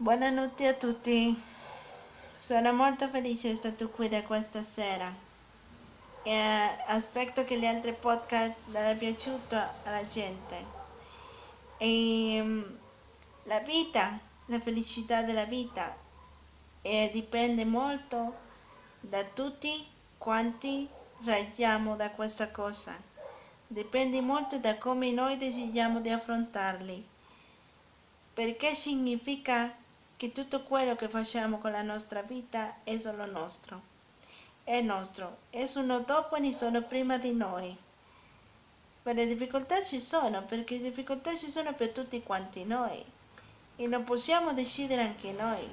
Buonanotte a tutti. Sono molto felice di essere qui da questa sera. E aspetto che gli altri podcast siano piaciuti alla gente. E mm, la vita, la felicità della vita eh, dipende molto da tutti quanti ragiamo da questa cosa. Dipende molto da come noi decidiamo di affrontarli. Perché significa che tutto quello che facciamo con la nostra vita è solo nostro. È nostro, nessuno dopo e nessuno prima di noi. Ma le difficoltà ci sono, perché le difficoltà ci sono per tutti quanti noi. E non possiamo decidere anche noi.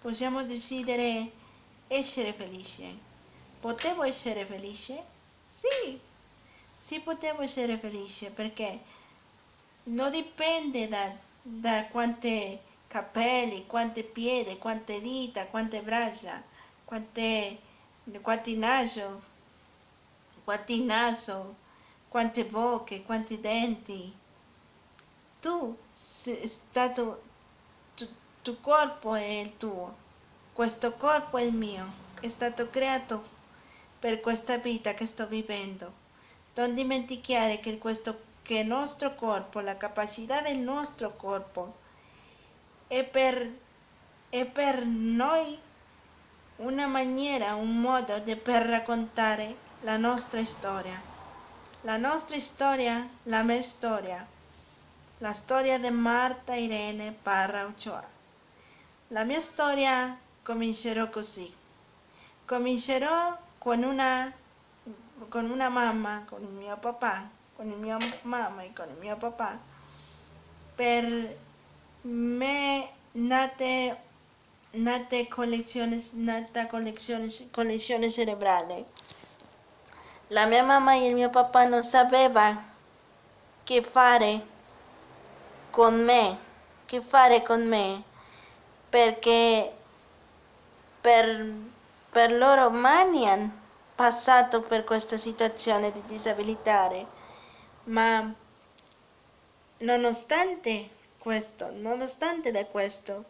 Possiamo decidere essere felici. Potevo essere felice? Sì, sì potevo essere felice perché non dipende da, da quante capelli, quante piedi, quante dita, quante braccia, quante, quanti naso, quanti naso, quante bocche, quanti denti. Tu sei stato, tu, tu corpo è il tuo, questo corpo è il mio, è stato creato per questa vita che sto vivendo. Non dimenticare che, questo, che il nostro corpo, la capacità del nostro corpo, è per, è per noi una maniera, un modo di per raccontare la nostra storia. La nostra storia, la mia storia, la storia di Marta Irene Parra Ochoa. La mia storia comincerò così. Comincerò con una, con una mamma, con il mio papà, con il mio mamma e con il mio papà, per me nate, nate collezioni, nata collezione, collezione cerebrale. La mia mamma e il mio papà non sapevano che fare con me, che fare con me, perché per, per loro mai hanno passato per questa situazione di disabilità, ma nonostante questo, nonostante da questo,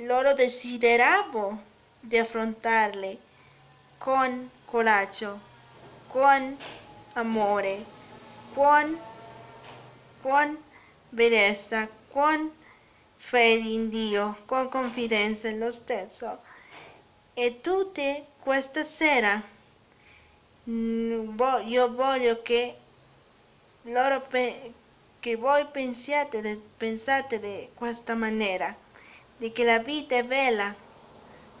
loro desideravo di affrontarle con coraggio, con amore, con, con bellezza, con fede in Dio, con confidenza in lo stesso. E tutte questa sera mm, io voglio che loro che voi pensiate, pensate di questa maniera, di che la vita è bella.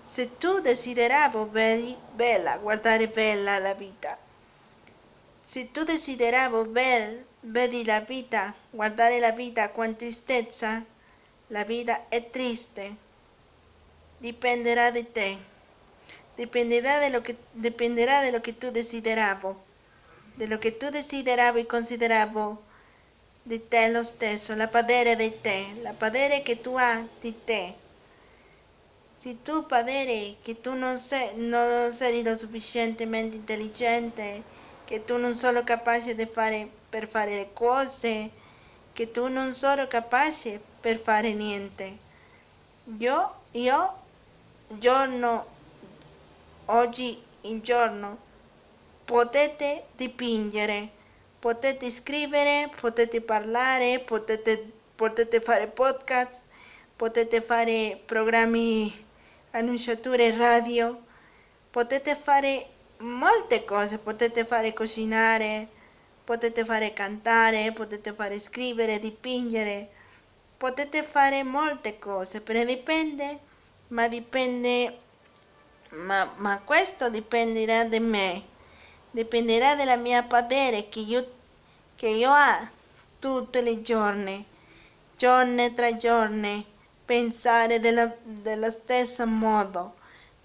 Se tu desideravo bella, guardare bella la vita. Se tu desideravo ver, vedi la vita, guardare la vita con tristezza, la vita è triste. Dipenderà di te. Dipenderà de lo que, dependerà de lo que tu desideravo, de lo que tu desideravo e consideravo di te lo stesso, la padere di te, la padere che tu hai di te. Se tu padere che tu non sei, non sei lo sufficientemente intelligente, che tu non sei capace fare per fare le cose, che tu non sei capace per fare niente. Io, io, giorno, oggi in giorno, potete dipingere potete scrivere, potete parlare, potete, potete fare podcast, potete fare programmi annunciature radio, potete fare molte cose, potete fare cucinare, potete fare cantare, potete fare scrivere, dipingere, potete fare molte cose, però dipende, ma dipende, ma, ma questo dipenderà da me dipenderà dalla mia padere che io, che io ho tutti i giorni, giorno tra giorno, pensare della, dello stesso modo,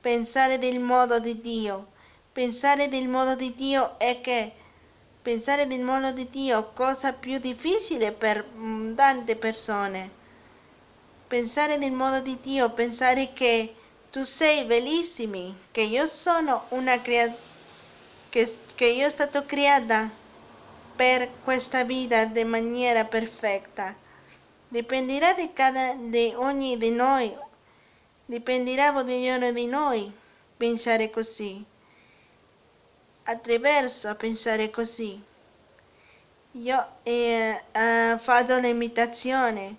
pensare del modo di Dio. Pensare del modo di Dio è che pensare del modo di Dio cosa più difficile per tante persone. Pensare del modo di Dio, pensare che tu sei bellissimi, che io sono una creatura che, che io sono stata creata per questa vita in maniera perfetta. Dipenderà di, cada, di ogni di noi, dipenderà di ognuno di noi pensare così, attraverso pensare così. Io eh, eh, fatto l'imitazione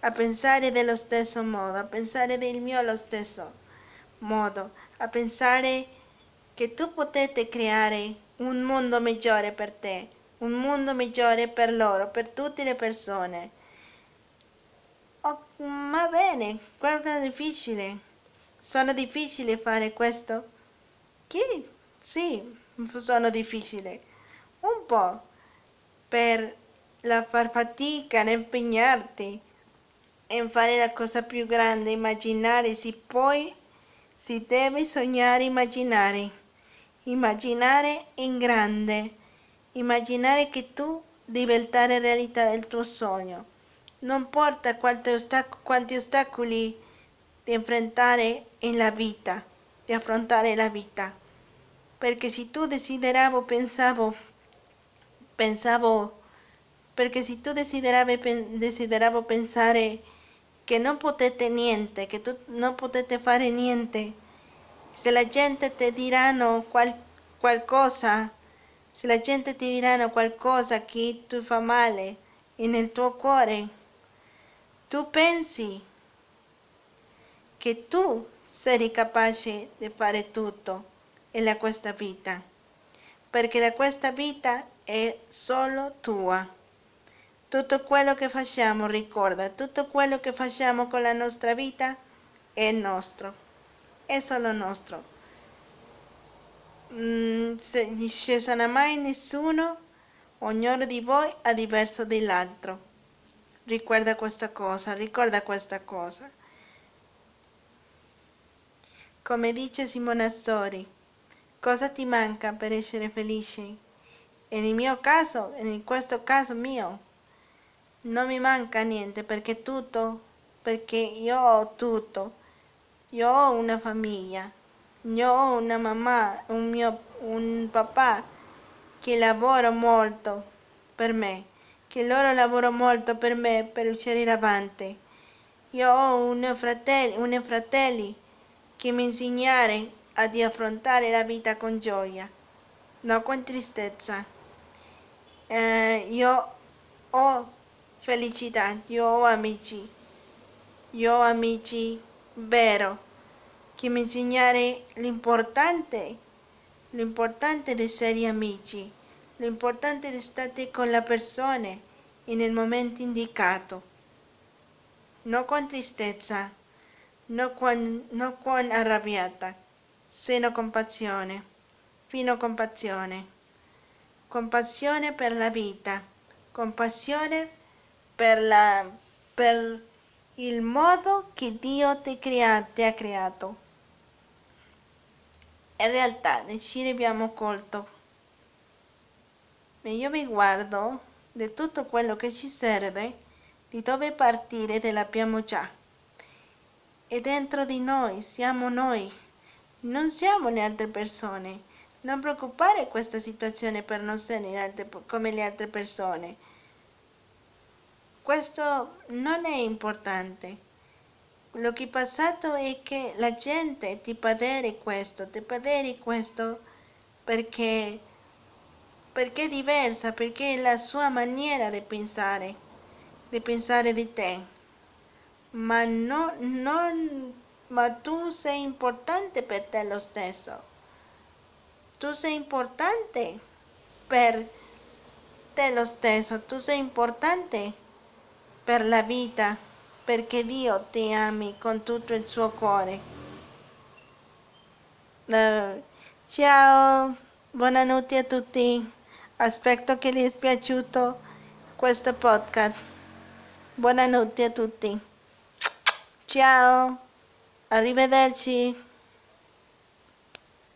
a pensare dello stesso modo, a pensare del mio allo stesso modo, a pensare che tu potete creare un mondo migliore per te, un mondo migliore per loro, per tutte le persone. Oh, va bene, guarda difficile. Sono difficile fare questo? Che sì, sono difficile. Un po' per la far fatica, impegnarti in fare la cosa più grande, immaginare, se poi si deve sognare, immaginare, immaginare in grande, immaginare che tu diventare realtà del tuo sogno. Non importa quanti, ostac- quanti ostacoli di affrontare nella vita, di affrontare la vita. Perché se tu desideravo, pensavo, pensavo, perché se tu desideravi, desideravo pensare che non potete niente, che tu non potete fare niente. Se la gente ti diranno qual, qualcosa, se la gente ti diranno qualcosa che ti fa male nel tuo cuore, tu pensi che tu sei capace di fare tutto in questa vita, perché questa vita è solo tua. Tutto quello che facciamo, ricorda, tutto quello che facciamo con la nostra vita è nostro, è solo nostro. Mm, se non sarà mai nessuno, ognuno di voi è diverso dall'altro. Ricorda questa cosa, ricorda questa cosa. Come dice Simona Sori, cosa ti manca per essere felice? E nel mio caso, in questo caso mio, non mi manca niente perché tutto, perché io ho tutto. Io ho una famiglia, io ho una mamma, un mio un papà che lavora molto per me, che loro lavorano molto per me per uscire avanti. Io ho un fratello, un fratelli che mi insegnare ad affrontare la vita con gioia, non con tristezza. Eh, io ho felicità, io ho amici, io ho amici vero, che mi insegnare l'importante, l'importante di essere amici, l'importante di stare con la persona nel momento indicato, non con tristezza, non con, non con arrabbiata, sino con passione, fino con passione, compassione per la vita, compassione per la, per il modo che Dio ti, crea, ha creato. In realtà ci abbiamo colto. E io vi guardo di tutto quello che ci serve, di dove partire te l'abbiamo già. E dentro di noi siamo noi, non siamo le altre persone. Non preoccupare questa situazione per non essere come le altre persone questo non è importante. Lo che è passato è che la gente ti padere questo, ti padere questo perché, perché è diversa, perché è la sua maniera di pensare, di pensare di te. Ma, no, non, ma tu sei importante per te lo stesso. Tu sei importante per te lo stesso, tu sei importante per la vita, perché Dio ti ami con tutto il suo cuore. Uh, ciao, buonanotte a tutti. Aspetto che vi sia piaciuto questo podcast. Buonanotte a tutti. Ciao, arrivederci.